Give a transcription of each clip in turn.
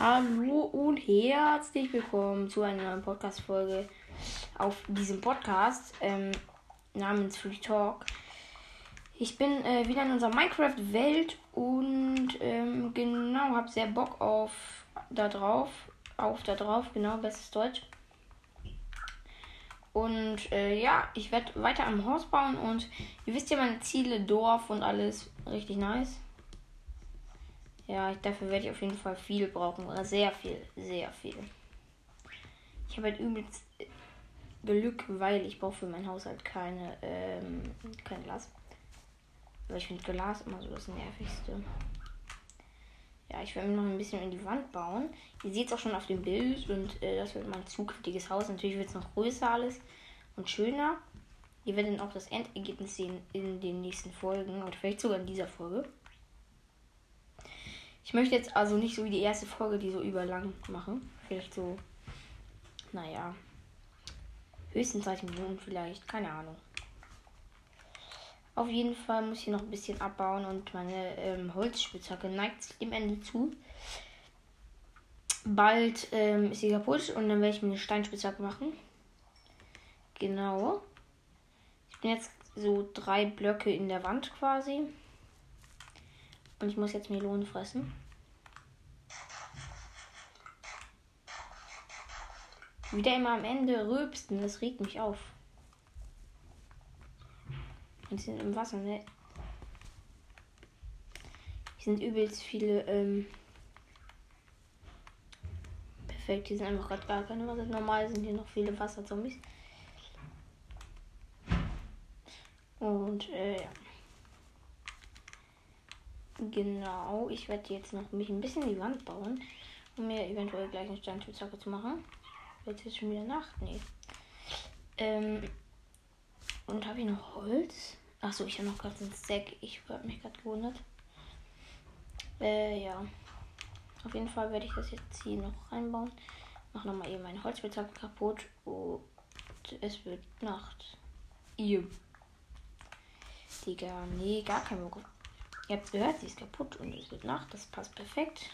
Hallo und herzlich willkommen zu einer neuen Podcast-Folge auf diesem Podcast ähm, namens Free Talk. Ich bin äh, wieder in unserer Minecraft-Welt und ähm, genau, habe sehr Bock auf da drauf. Auf da drauf, genau, bestes Deutsch. Und äh, ja, ich werde weiter am Haus bauen und ihr wisst ja meine Ziele, Dorf und alles. Richtig nice. Ja, dafür werde ich auf jeden Fall viel brauchen. Oder sehr viel. Sehr viel. Ich habe halt übelst Glück, weil ich brauche für meinen Haushalt keine, ähm, kein Glas. Weil ich finde Glas immer so das Nervigste. Ja, ich werde mir noch ein bisschen in die Wand bauen. Ihr seht es auch schon auf dem Bild und äh, das wird mein zukünftiges Haus. Natürlich wird es noch größer alles und schöner. Ihr werdet auch das Endergebnis sehen in den nächsten Folgen oder vielleicht sogar in dieser Folge. Ich möchte jetzt also nicht so wie die erste Folge, die so überlang machen. Vielleicht so, naja, höchstens 30 Minuten vielleicht, keine Ahnung. Auf jeden Fall muss ich noch ein bisschen abbauen und meine ähm, Holzspitzhacke neigt dem Ende zu. Bald ähm, ist sie kaputt und dann werde ich mir eine Steinspitzhacke machen. Genau. Ich bin jetzt so drei Blöcke in der Wand quasi. Und ich muss jetzt Melonen fressen. Wieder immer am Ende rülpsten, das regt mich auf. Und sie sind im Wasser, ne? Hier sind übelst viele, ähm Perfekt, hier sind einfach gerade gar keine Wasser. Normal sind hier noch viele Wasserzombies. Und, äh, ja. Genau, ich werde jetzt noch mich ein bisschen die Wand bauen, um mir eventuell gleich eine Steinspitzhacke zu machen. Wird jetzt schon wieder Nacht? Nee. Ähm, und habe ich noch Holz? Achso, ich habe noch gerade einen Stack. Ich habe mich gerade gewundert. Äh, ja. Auf jeden Fall werde ich das jetzt hier noch reinbauen. Mach nochmal eben meine Holzspitzhacke kaputt. Und es wird Nacht. Ihr. Digga, nee, gar kein Bock. Ihr habt gehört, sie ist kaputt und es wird Nacht. Das passt perfekt.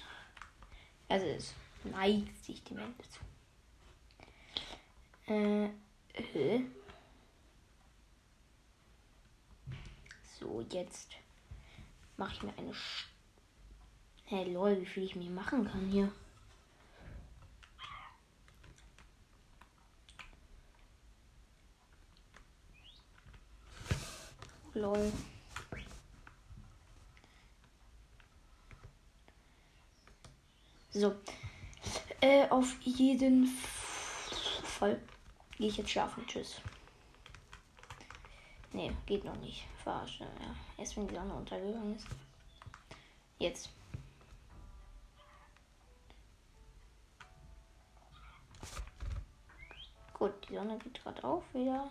Also es neigt sich dem Ende zu. Äh, äh. So, jetzt mache ich mir eine. Sch hey, lol, wie viel ich mir machen kann hier. Lol. So. Äh, auf jeden Fall gehe ich jetzt schlafen. Tschüss. Nee, geht noch nicht. Verarsche. Ja. Erst wenn die Sonne untergegangen ist. Jetzt. Gut, die Sonne geht gerade auf wieder.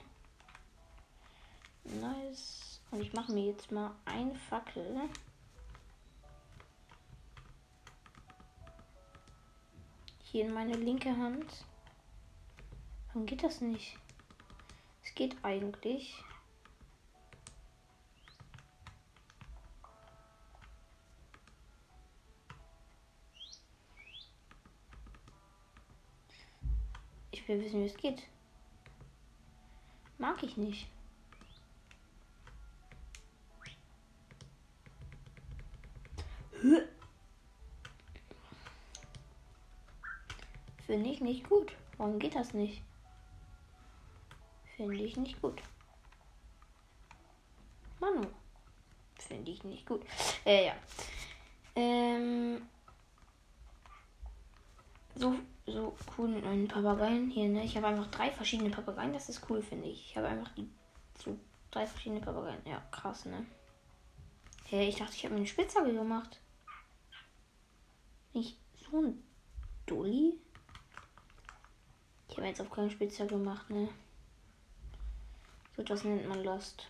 Nice. Und ich mache mir jetzt mal eine Fackel. Hier in meine linke Hand. Warum geht das nicht? Es geht eigentlich. Ich will wissen, wie es geht. Mag ich nicht. Finde ich nicht gut. Warum geht das nicht? Finde ich nicht gut. Manu. Finde ich nicht gut. Äh, ja. Ähm. So, so cool einen Papageien hier, ne? Ich habe einfach drei verschiedene Papageien. Das ist cool, finde ich. Ich habe einfach die, so drei verschiedene Papageien. Ja, krass, ne? Hey, ich dachte, ich habe mir eine Spitzhacke gemacht. Nicht so ein Dulli. Ich habe jetzt auf keinen Spitzer gemacht, ne? So, das nennt man Lost.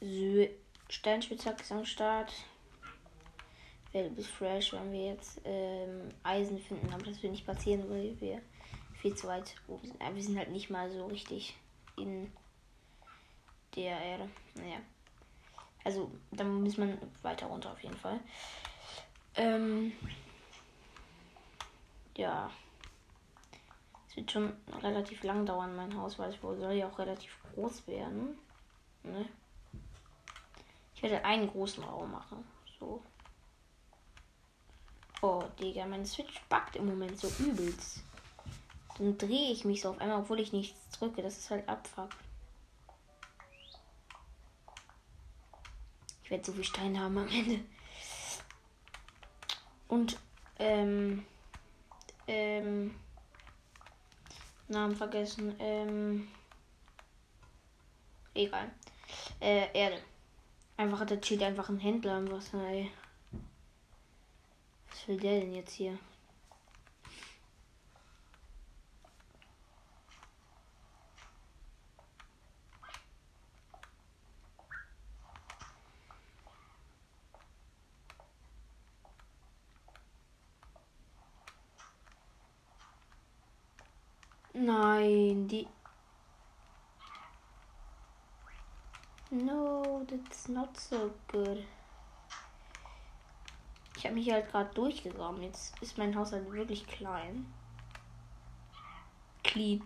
So, Steinspitzhack ist am Start. Welt bis fresh, wenn wir jetzt ähm, Eisen finden, aber das wird nicht passieren, weil wir viel zu weit oben sind. Wir sind halt nicht mal so richtig in der Erde. Naja. Also, dann muss man weiter runter auf jeden Fall. Ähm, ja. Es wird schon relativ lang dauern, mein Haus, weil es soll ja auch relativ groß werden. Ne? Ich werde einen großen Raum machen. So. Oh, Digga, mein Switch backt im Moment so übelst. Dann drehe ich mich so auf einmal, obwohl ich nichts drücke. Das ist halt Abfuck. Ich werde so viel Steine haben am Ende. Und, ähm, ähm, Namen vergessen, ähm, egal. Äh, Erde. Einfach, da chillt einfach ein Händler im Wasser, ey. Was will der denn jetzt hier? Nein, die. No, that's not so good. Ich habe mich halt gerade durchgegraben. Jetzt ist mein Haus halt wirklich klein. Clean.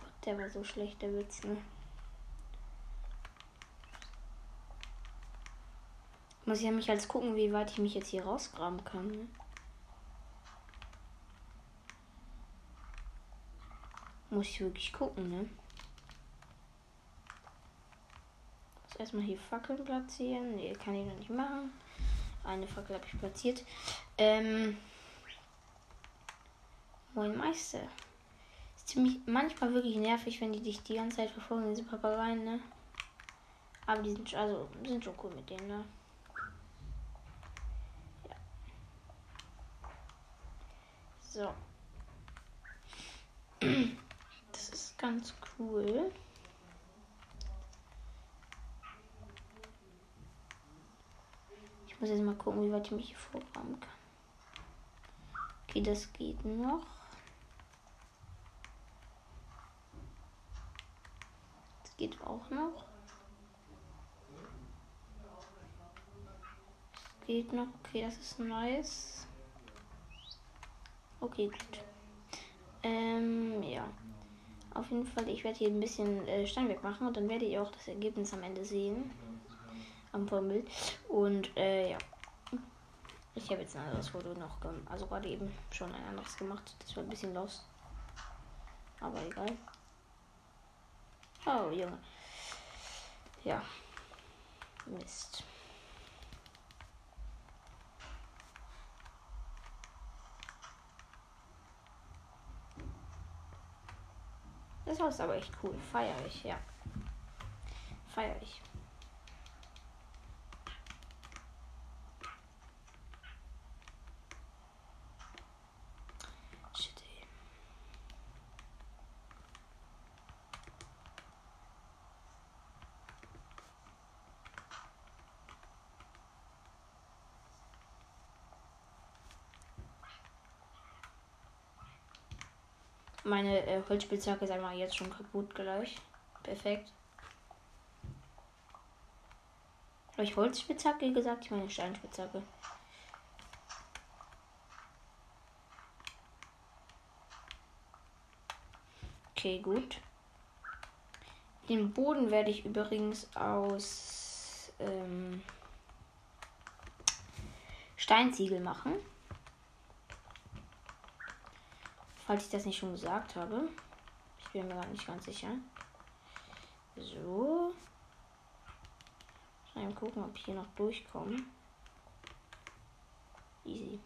Gott, der war so schlecht, der Witz, ne? Muss ich ja mich halt gucken, wie weit ich mich jetzt hier rausgraben kann. Ne? Muss ich wirklich gucken, ne? Muss erstmal hier Fackeln platzieren. Ne, kann ich noch nicht machen. Eine Fackel habe ich platziert. Ähm. Moin Meister. Ist ziemlich manchmal wirklich nervig, wenn die dich die ganze Zeit verfolgen, diese Papageien, ne? Aber die sind also sind schon cool mit denen, ne? Ja. So. ganz cool. Ich muss jetzt mal gucken, wie weit ich mich hier vorgraben kann. Okay, das geht noch. Das geht auch noch. Das geht noch. Okay, das ist nice. Okay, gut. Ähm, ja. Auf jeden Fall, ich werde hier ein bisschen äh, Steinwerk machen und dann werdet ihr auch das Ergebnis am Ende sehen. Am Bild. Und äh, ja. Ich habe jetzt ein anderes Foto noch. Also gerade eben schon ein anderes gemacht. Das war ein bisschen los. Aber egal. Oh, Junge. Ja. Mist. Das Haus ist aber echt cool. Feier ich, ja. Feier. Meine äh, Holzspitzhacke ist einmal jetzt schon kaputt gleich. Perfekt. Habe ich Holzspitzhacke gesagt? Ich meine Steinspitzhacke. Okay, gut. Den Boden werde ich übrigens aus ähm, Steinziegel machen. Falls ich das nicht schon gesagt habe. Ich bin mir gar nicht ganz sicher. So. Mal gucken, ob ich hier noch durchkomme. Easy.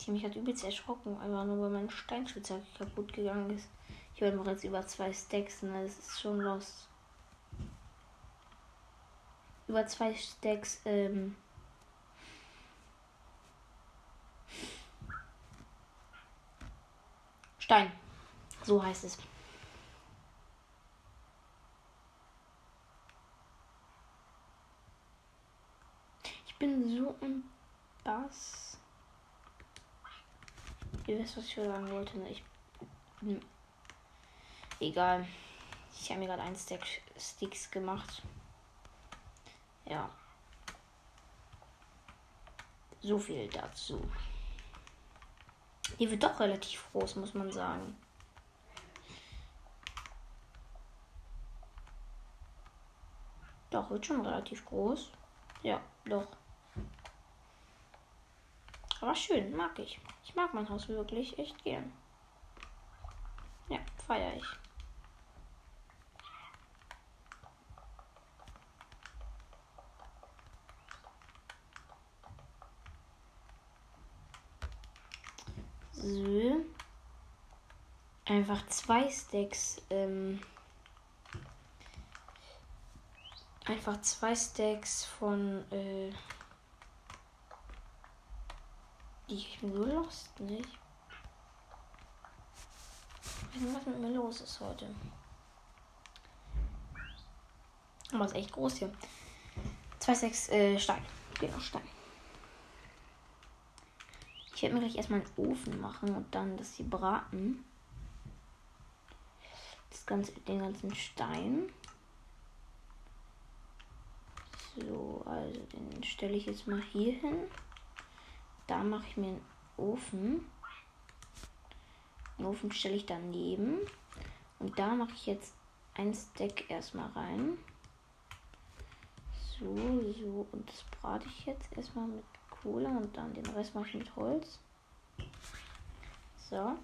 Die mich hat übelst erschrocken, einfach nur weil mein Steinspitzhacke kaputt gegangen ist. Ich werde noch jetzt über zwei Stacks, ne? Das ist schon lost. Über zwei Stacks, ähm, Stein. So heißt es. Ich bin so ein Bass. Ihr wisst, was ich sagen wollte. Ne? Ich bin. Egal. Ich habe mir gerade ein Stack Sticks gemacht. Ja. So viel dazu. Die wird doch relativ groß, muss man sagen. Doch, wird schon relativ groß. Ja, doch. Aber schön, mag ich. Ich mag mein Haus wirklich echt gern. Ja, feiere ich. So. Einfach zwei Stacks. Ähm, einfach zwei Stacks von. Äh, ich bin so lost, nicht? Was mit mir los ist heute. Aber ist echt groß hier. Zwei Stacks äh, Stein. Genau, Stein. Ich werde mir gleich erstmal einen Ofen machen und dann das hier braten. Das ganze, den ganzen Stein. So, also den stelle ich jetzt mal hier hin. Da mache ich mir einen Ofen. Den Ofen stelle ich daneben. Und da mache ich jetzt ein Stack erstmal rein. So, so. Und das brate ich jetzt erstmal mit Kohle und dann den Rest mache ich mit Holz. So.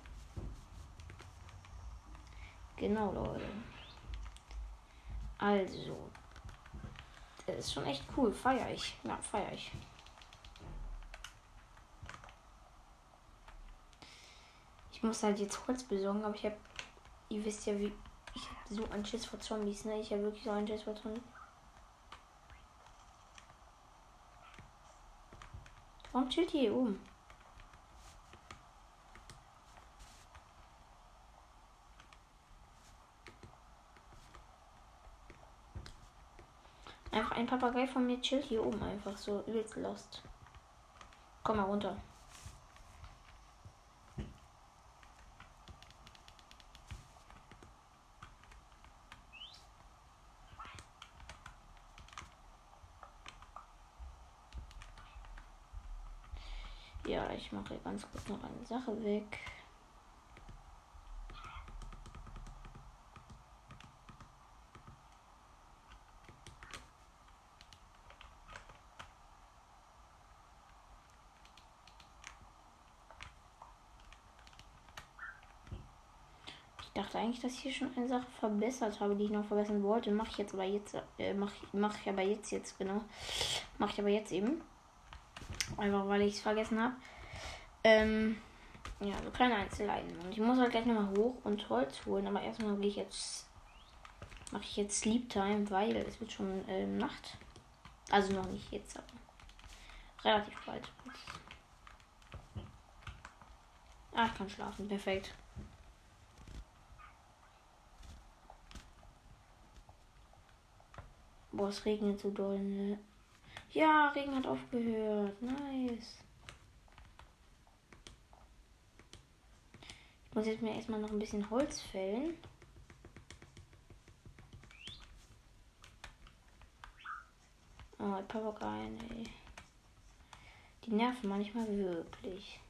Genau, Leute. Also. Das ist schon echt cool. Feier ich. Ja, feier ich. Ich muss halt jetzt Holz besorgen, aber ich habe. Ihr wisst ja, wie. Ich habe so einen Schiss vor Zombies, ne? Ich habe wirklich so einen Schiss vor Zombies. Warum chillt ihr hier oben? Einfach ein Papagei von mir chillt hier oben einfach so übelst lost. Komm mal runter. Ja, ich noch eine Sache weg. Ich dachte eigentlich, dass ich hier schon eine Sache verbessert habe, die ich noch verbessern wollte. Mache ich jetzt aber jetzt, äh, mache mach ich aber jetzt jetzt genau, mache ich aber jetzt eben. Einfach weil ich es vergessen habe. Ähm, ja, so kleine Einzelheiten. Und ich muss halt gleich nochmal hoch und Holz holen. Aber erstmal gehe ich jetzt. Mache ich jetzt Sleep Time, weil es wird schon ähm, Nacht. Also noch nicht jetzt, aber relativ bald. Ah, ich kann schlafen. Perfekt. Boah, es regnet so doll, ne? Ja, Regen hat aufgehört. Nice. Muss jetzt mir erstmal noch ein bisschen Holz fällen. Oh, Papageien, ey. Die nerven manchmal wirklich.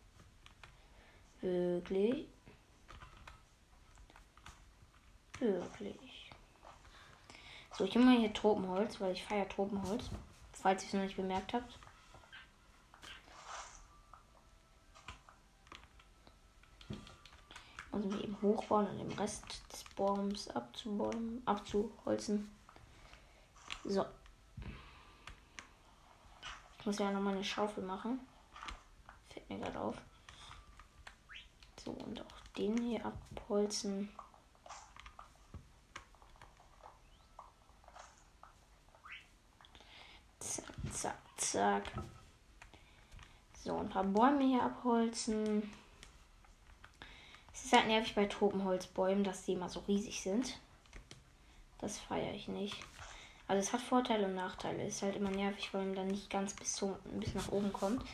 Wirklich. Wirklich. So, ich nehme mal hier Tropenholz, weil ich feiere Tropenholz. Falls ihr es noch nicht bemerkt habt. Also eben hochbauen und den Rest des Baums abzubäumen, abzuholzen. So. Ich muss ja nochmal eine Schaufel machen. Fällt mir gerade auf. So, und auch den hier abholzen. Zack, zack, zack. So, ein paar Bäume hier abholzen. Ist halt nervig bei Tropenholzbäumen, dass die immer so riesig sind. Das feiere ich nicht. Also es hat Vorteile und Nachteile. Es ist halt immer nervig, weil man dann nicht ganz bis, zum, bis nach oben kommt.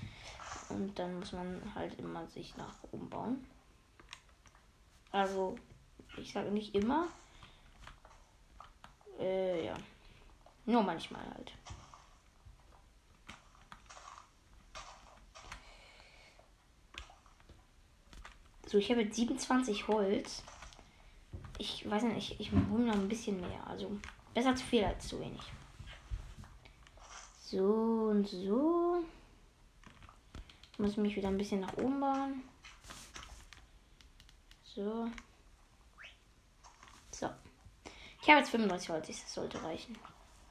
Und dann muss man halt immer sich nach oben bauen. Also, ich sage nicht immer. Äh, ja. Nur manchmal halt. So, ich habe jetzt 27 Holz. Ich weiß nicht, ich, ich hole noch ein bisschen mehr. Also besser zu viel als zu wenig. So und so. Ich muss mich wieder ein bisschen nach oben bauen. So. So. Ich habe jetzt 35 Holz. Das sollte reichen.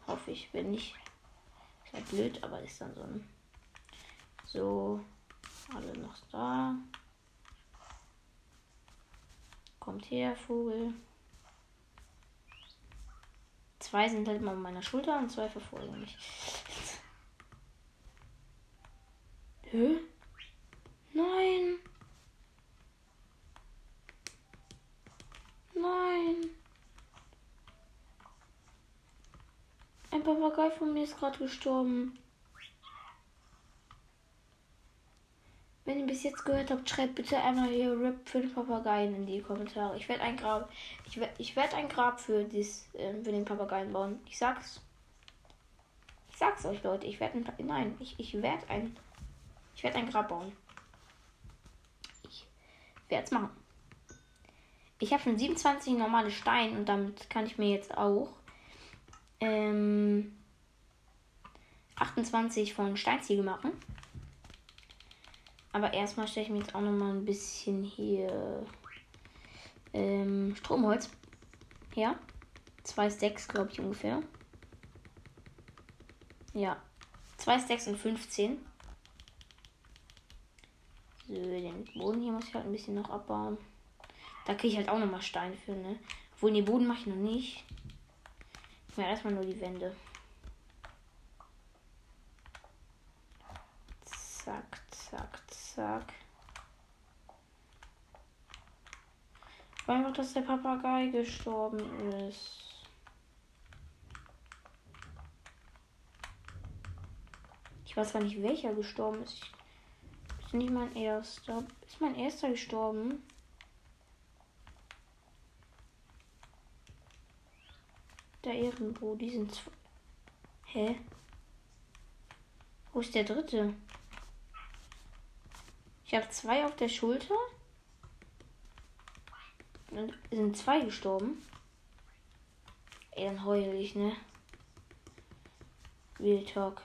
Hoffe ich. Wenn nicht, ist halt blöd, aber ist dann so ein. So. Alle noch da. Kommt her, Vogel. Zwei sind halt immer auf meiner Schulter und zwei verfolgen mich. Hä? Nein. Nein. Ein Papagei von mir ist gerade gestorben. Wenn ihr bis jetzt gehört habt, schreibt bitte einmal hier RIP für den Papageien in die Kommentare. Ich werde ein Grab, ich werde, ich werde ein Grab für dies, äh, für den Papageien bauen. Ich sag's. Ich sag's euch, Leute. Ich werde ein, nein, ich, ich werde ein, ich werde ein Grab bauen. Ich werde es machen. Ich habe schon 27 normale Steine und damit kann ich mir jetzt auch ähm, 28 von Steinziegel machen. Aber erstmal stelle ich mir jetzt auch noch mal ein bisschen hier ähm, Stromholz her. Zwei Stacks, glaube ich, ungefähr. Ja. Zwei Stacks und 15. So, den Boden hier muss ich halt ein bisschen noch abbauen. Da kriege ich halt auch noch mal Stein für, ne? Obwohl, den Boden mache ich noch nicht. Ich mache erstmal nur die Wände. Zack, zack, zack. Einfach, dass der Papagei gestorben ist. Ich weiß gar nicht, welcher gestorben ist. Ist nicht mein erster. Ist mein erster gestorben? Der irgendwo, die sind zwei. Hä? Wo ist der dritte? Ich habe zwei auf der Schulter. Dann sind zwei gestorben. Ey, dann heul ich, ne? Real Talk.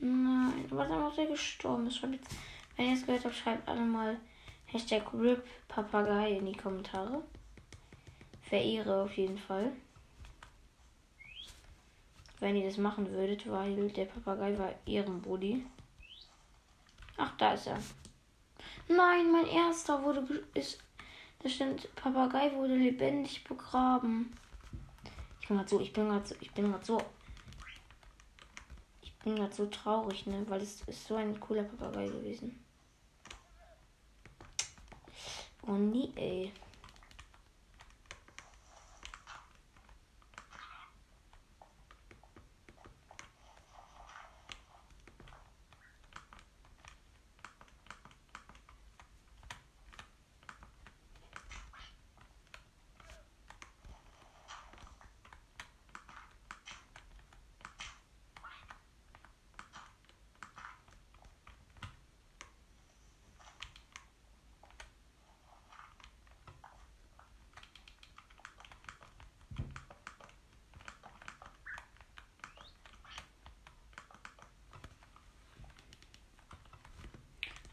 Nein, was dann noch der gestorben ist. Wenn ihr es gehört habt, schreibt alle mal Hashtag RIP Papagei in die Kommentare. Verehre auf jeden Fall wenn ihr das machen würdet, weil der Papagei war Ehrenbody. Ach, da ist er. Nein, mein erster wurde ist. Da stimmt, Papagei wurde lebendig begraben. Ich bin gerade so, ich bin gerade so, ich bin gerade so. Ich bin gerade so traurig, ne? Weil es ist so ein cooler Papagei gewesen. Oh nie, ey.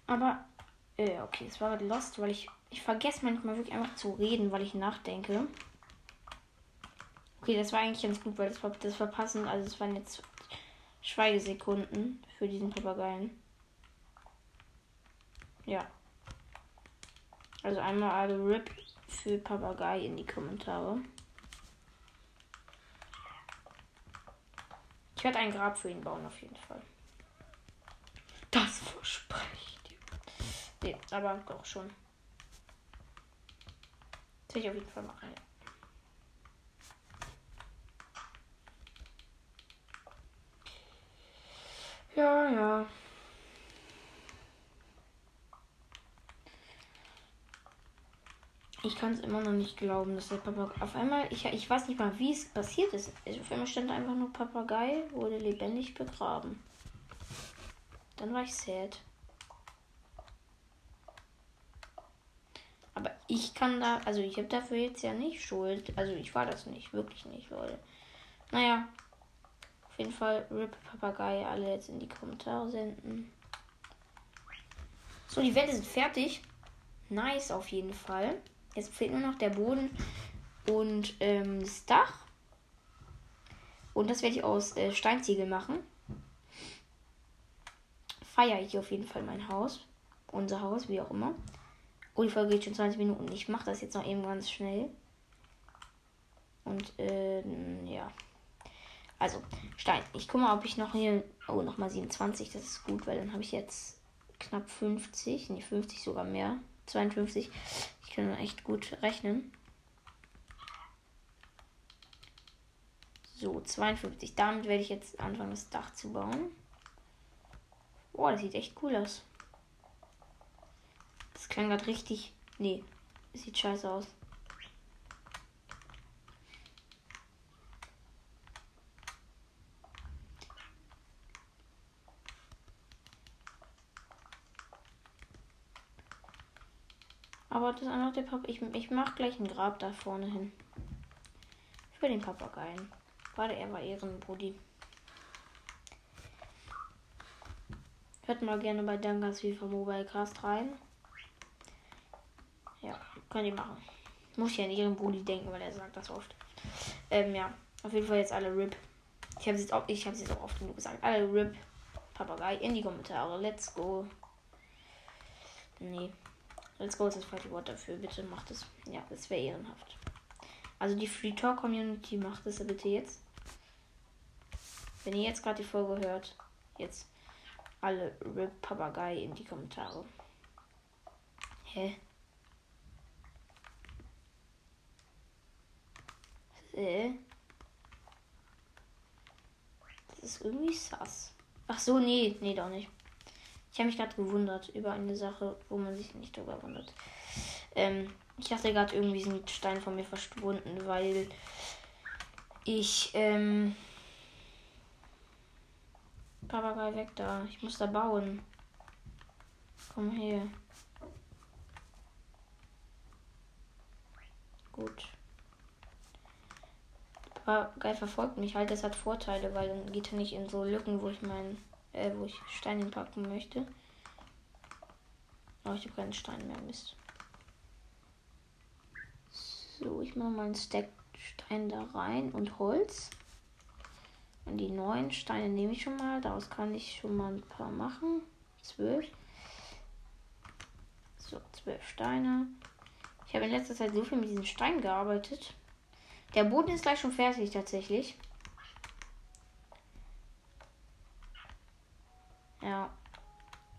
Aber, äh, okay, es war lost, weil ich, ich vergesse manchmal wirklich einfach zu reden, weil ich nachdenke. Okay, das war eigentlich ganz gut, weil das war, das war passend. Also es waren jetzt Schweigesekunden für diesen Papageien. Ja. Also einmal alle RIP für Papagei in die Kommentare. Ich werde ein Grab für ihn bauen, auf jeden Fall. Das verspreche ich. Nee, aber doch schon. Das will ich auf jeden Fall machen, ja. Ja, ja. Ich kann es immer noch nicht glauben, dass der Papagei. Auf einmal, ich, ich weiß nicht mal, wie es passiert ist. Also auf einmal stand einfach nur Papagei, wurde lebendig begraben. Dann war ich sad. Aber ich kann da, also ich habe dafür jetzt ja nicht Schuld. Also ich war das nicht, wirklich nicht, Leute. Naja, auf jeden Fall RIP Papagei alle jetzt in die Kommentare senden. So, die Wände sind fertig. Nice auf jeden Fall. Jetzt fehlt nur noch der Boden und ähm, das Dach. Und das werde ich aus äh, Steinziegel machen. Feiere ich auf jeden Fall mein Haus. Unser Haus, wie auch immer. Oh, die Folge geht schon 20 Minuten. Ich mache das jetzt noch eben ganz schnell. Und ähm, ja. Also, Stein. Ich gucke mal, ob ich noch hier. Oh, nochmal 27. Das ist gut, weil dann habe ich jetzt knapp 50. Nee, 50 sogar mehr. 52. Ich kann echt gut rechnen. So, 52. Damit werde ich jetzt anfangen, das Dach zu bauen. Boah, das sieht echt cool aus. Das klang gerade richtig. Nee, sieht scheiße aus. Aber das einfach der Papa. Ich, ich mach gleich ein Grab da vorne hin. Für den Papageien. Warte, er war Ehrenbrudi. Hört mal gerne bei Dangas FIFA Mobile Cast rein. Könnt ihr machen. Muss ja an ihren Brudi denken, weil er sagt das oft. Ähm, ja. Auf jeden Fall jetzt alle RIP. Ich habe es auch, ich auch oft genug gesagt. Alle RIP. Papagei in die Kommentare. Let's go. Nee. Let's go ist das falsche Wort dafür. Bitte macht es. Ja, das wäre ehrenhaft. Also die Free Talk Community macht es bitte jetzt. Wenn ihr jetzt gerade die Folge hört, jetzt alle RIP Papagei in die Kommentare. Hä? Äh? Das ist irgendwie sass. Ach so, nee, nee, doch nicht. Ich habe mich gerade gewundert über eine Sache, wo man sich nicht darüber wundert. Ähm, ich dachte gerade, irgendwie sind Steine von mir verschwunden, weil ich, ähm, Papagei weg da. Ich muss da bauen. Komm her. Gut. Papagei verfolgt mich halt. Das hat Vorteile, weil dann geht er nicht in so Lücken, wo ich meinen äh, wo ich Steine packen möchte. Aber ich habe keinen Stein mehr, Mist. So, ich mache mal einen Stack Stein da rein und Holz. Und die neuen Steine nehme ich schon mal. Daraus kann ich schon mal ein paar machen. Zwölf. So, zwölf Steine. Ich habe in letzter Zeit so viel mit diesen Steinen gearbeitet. Der Boden ist gleich schon fertig tatsächlich. Ja.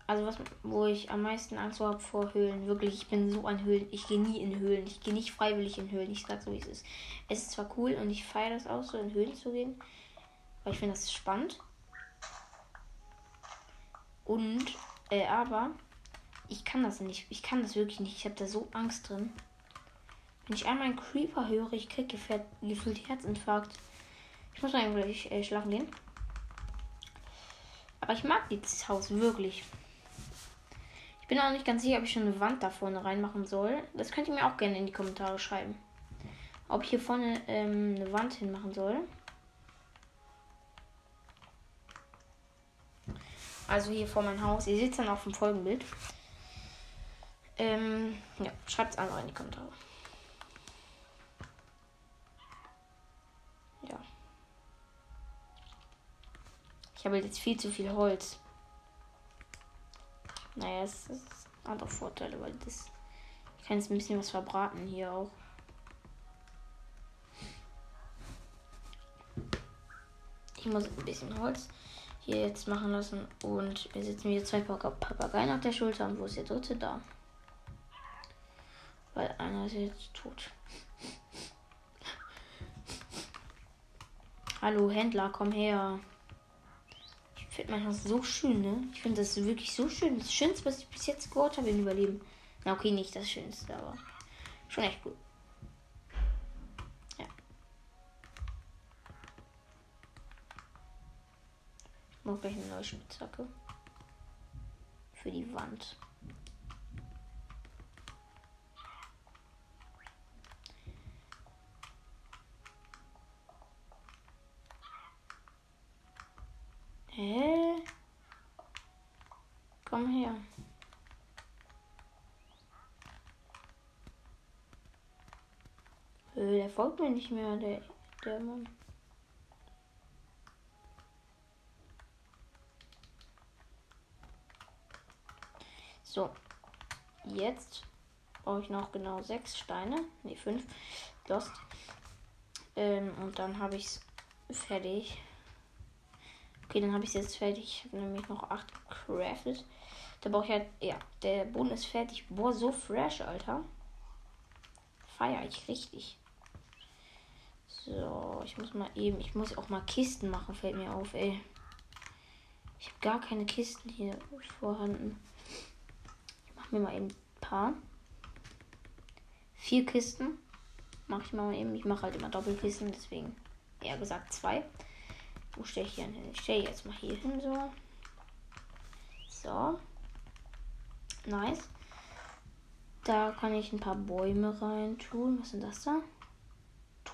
Also was, wo ich am meisten Angst habe vor Höhlen. Wirklich, ich bin so ein Höhlen. Ich gehe nie in Höhlen. Ich gehe nicht freiwillig in Höhlen. Ich sag so, wie es ist. Es ist zwar cool und ich feiere das auch so, in Höhlen zu gehen. Weil ich finde das spannend. Und, äh, aber ich kann das nicht. Ich kann das wirklich nicht. Ich habe da so Angst drin. Wenn ich einmal einen Creeper höre, ich kriege gefühlt Herzinfarkt. Ich muss mal eigentlich äh, schlafen gehen. Aber ich mag dieses Haus wirklich. Ich bin auch nicht ganz sicher, ob ich schon eine Wand da vorne reinmachen soll. Das könnt ihr mir auch gerne in die Kommentare schreiben. Ob ich hier vorne ähm, eine Wand hinmachen soll. Also hier vor mein Haus. Ihr seht es dann auf dem Folgenbild. Ähm, ja, schreibt es einfach in die Kommentare. Ich habe jetzt viel zu viel Holz. Naja, es, hat auch Vorteile, weil das. Ich kann jetzt ein bisschen was verbraten hier auch. Ich muss ein bisschen Holz hier jetzt machen lassen. Und wir sitzen wieder zwei Papageien auf der Schulter. Und wo ist der dritte da? Weil einer ist jetzt tot. Hallo Händler, komm her finde mein Haus so schön, ne? Ich finde das wirklich so schön. Das Schönste, was ich bis jetzt gehört habe im Überleben. Na, okay, nicht das Schönste, aber Schon echt cool. Ja. Ich mache gleich eine neue Spitzhacke. Für die Wand. Hä? Komm her. Äh, der folgt mir nicht mehr, der, der Mann. So, jetzt brauche ich noch genau sechs Steine. Ne, fünf. Lost. Ähm, und dann habe ich es fertig. Okay, dann habe ich es jetzt fertig. Ich habe nämlich noch acht gecraftet. Da brauche ich halt, ja, der Boden ist fertig. Boah, so fresh, Alter. Feier ich richtig. So, ich muss mal eben, ich muss auch mal Kisten machen, fällt mir auf, ey. Ich habe gar keine Kisten hier vorhanden. Ich mache mir mal eben ein paar. Vier Kisten. Mache ich mal eben. Ich mache halt immer Doppelkisten, deswegen eher gesagt zwei. Wo stelle ich hier hin? Ich stelle jetzt mal hier hin, so. So. Nice. Da kann ich ein paar Bäume rein tun. Was sind das da?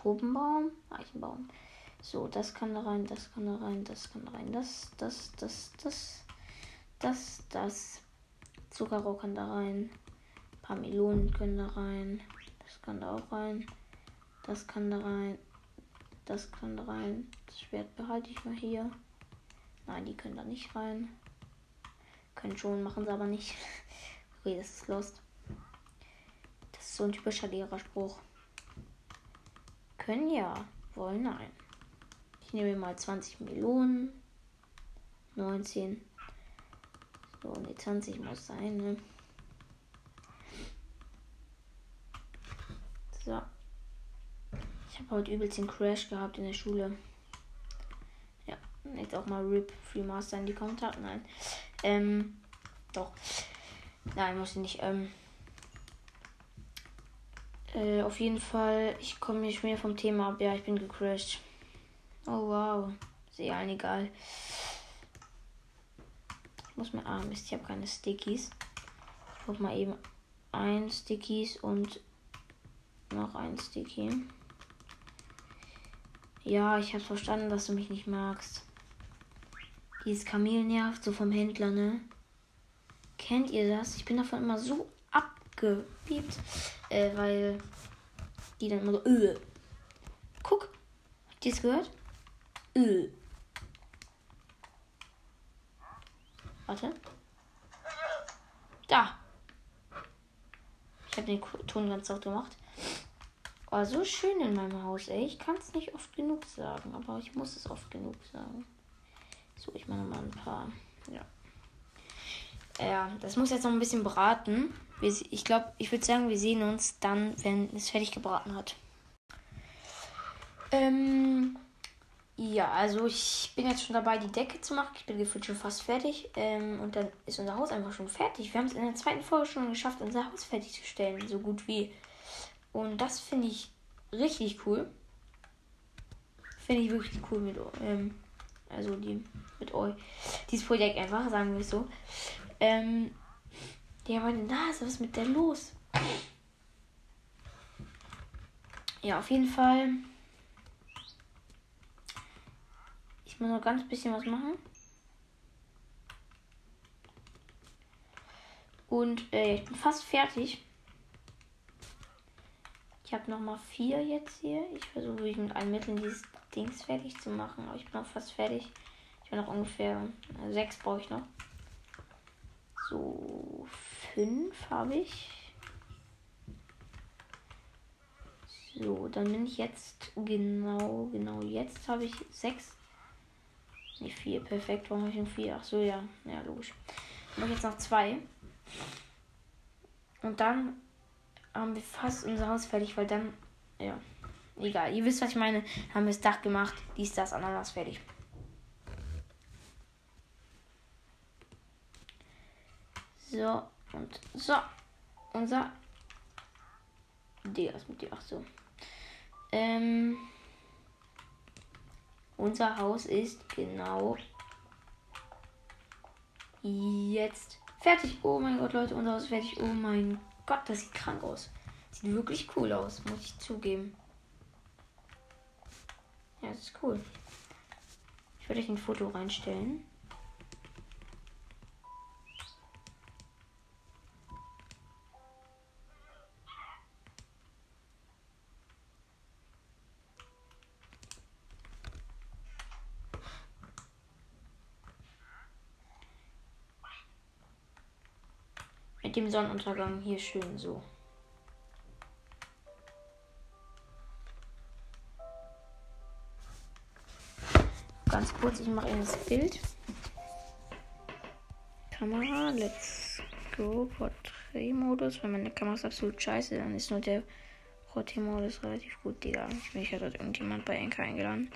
Tropenbaum, Eichenbaum. So, das kann da rein, das kann da rein, das kann da rein, das, das, das, das, das, das. Zuckerrohr kann da rein. Ein paar Melonen können da rein. Das kann da auch rein. Das kann da rein. Das kann da rein. Das Schwert behalte ich mal hier. Nein, die können da nicht rein. Können schon, machen sie aber nicht. okay, das ist lost. Das ist so ein typischer Lehrerspruch. Können ja, wollen nein. Ich nehme mal 20 Melonen. 19. So, ne, 20 muss sein, ne? So. Ich habe heute übelst den Crash gehabt in der Schule. Ja, jetzt auch mal RIP Free Master in die Kommentare. Nein. Ähm, doch. Nein, muss ich nicht. Ähm, äh, auf jeden Fall, ich komme nicht mehr vom Thema ab. Ja, ich bin gecrashed. Oh wow. Sehr allen egal. Ich muss mal. Ah, Mist, ich habe keine Stickies. Ich muss mal eben ein Stickies und noch ein Sticky. Ja, ich habe verstanden, dass du mich nicht magst. Dieses Kamel nervt so vom Händler, ne? Kennt ihr das? Ich bin davon immer so abgepiept, äh, weil die dann immer so, öh. Guck, habt ihr es gehört? Öh. Warte. Da. Ich habe den Ton ganz laut gemacht. Oh, so schön in meinem Haus, ey. Ich kann es nicht oft genug sagen, aber ich muss es oft genug sagen. So, ich mache mal ein paar. Ja. Ja, das muss jetzt noch ein bisschen braten. Ich glaube, ich würde sagen, wir sehen uns dann, wenn es fertig gebraten hat. Ähm, ja, also ich bin jetzt schon dabei, die Decke zu machen. Ich bin gefühlt schon fast fertig. Ähm, und dann ist unser Haus einfach schon fertig. Wir haben es in der zweiten Folge schon geschafft, unser Haus fertigzustellen. So gut wie. Und das finde ich richtig cool. Finde ich wirklich cool mit ähm, also die mit euch. Dieses Projekt einfach, sagen wir es so. Ähm, ja, meine Nase, was ist mit der los? Ja, auf jeden Fall. Ich muss noch ganz bisschen was machen. Und äh, ich bin fast fertig. Ich habe noch mal vier jetzt hier. Ich versuche wirklich mit allen Mitteln dieses Dings fertig zu machen. Aber ich bin auch fast fertig. Ich bin noch ungefähr äh, sechs brauche ich noch. So, fünf habe ich. So, dann bin ich jetzt genau, genau jetzt habe ich sechs. Nicht vier, perfekt. Warum habe ich nur vier? Ach so, ja. Ja, logisch. Dann mache ich jetzt noch zwei. Und dann haben wir fast unser Haus fertig, weil dann, ja, egal. Ihr wisst, was ich meine. Haben wir das Dach gemacht, dies, das, Ananas fertig. So, und so. Unser Digga, ist mit dir. Ach so. Ähm. Unser Haus ist genau jetzt fertig. Oh mein Gott, Leute, unser Haus ist fertig. Oh mein Gott, das sieht krank aus. Sieht wirklich cool aus, muss ich zugeben. Ja, das ist cool. Ich würde euch ein Foto reinstellen. Sonnenuntergang hier schön so. Ganz kurz, ich mache Ihnen das Bild. Kamera, let's go, Porträtmodus. Wenn meine Kamera ist absolut scheiße, dann ist nur der Porträtmodus relativ gut, Digga. Ich hat dort irgendjemand bei Enka eingeladen.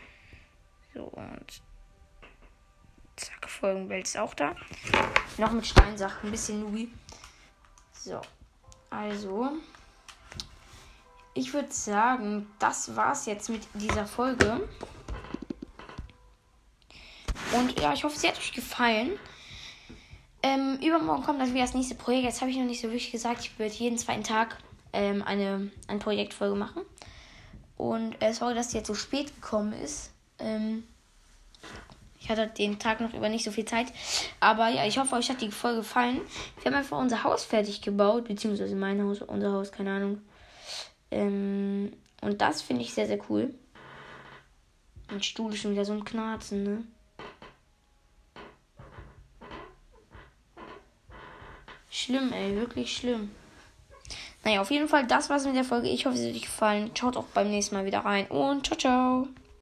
So, und zack, Folgenbild ist auch da. Noch mit Steinsachen, ein bisschen Louis. So, also, ich würde sagen, das war's jetzt mit dieser Folge. Und ja, ich hoffe, sie hat euch gefallen. Ähm, übermorgen kommt dann wieder das nächste Projekt. Jetzt habe ich noch nicht so wirklich gesagt, ich würde jeden zweiten Tag ähm, eine, eine Projektfolge machen. Und äh, sorry, dass die jetzt so spät gekommen ist. Ähm, ich hatte den Tag noch über nicht so viel Zeit. Aber ja, ich hoffe, euch hat die Folge gefallen. Wir haben einfach unser Haus fertig gebaut, beziehungsweise mein Haus, unser Haus, keine Ahnung. Ähm, und das finde ich sehr, sehr cool. Mein Stuhl ist schon wieder so ein Knarzen, ne? Schlimm, ey, wirklich schlimm. Naja, auf jeden Fall, das war's mit der Folge. Ich hoffe, es hat euch gefallen. Schaut auch beim nächsten Mal wieder rein und ciao, ciao.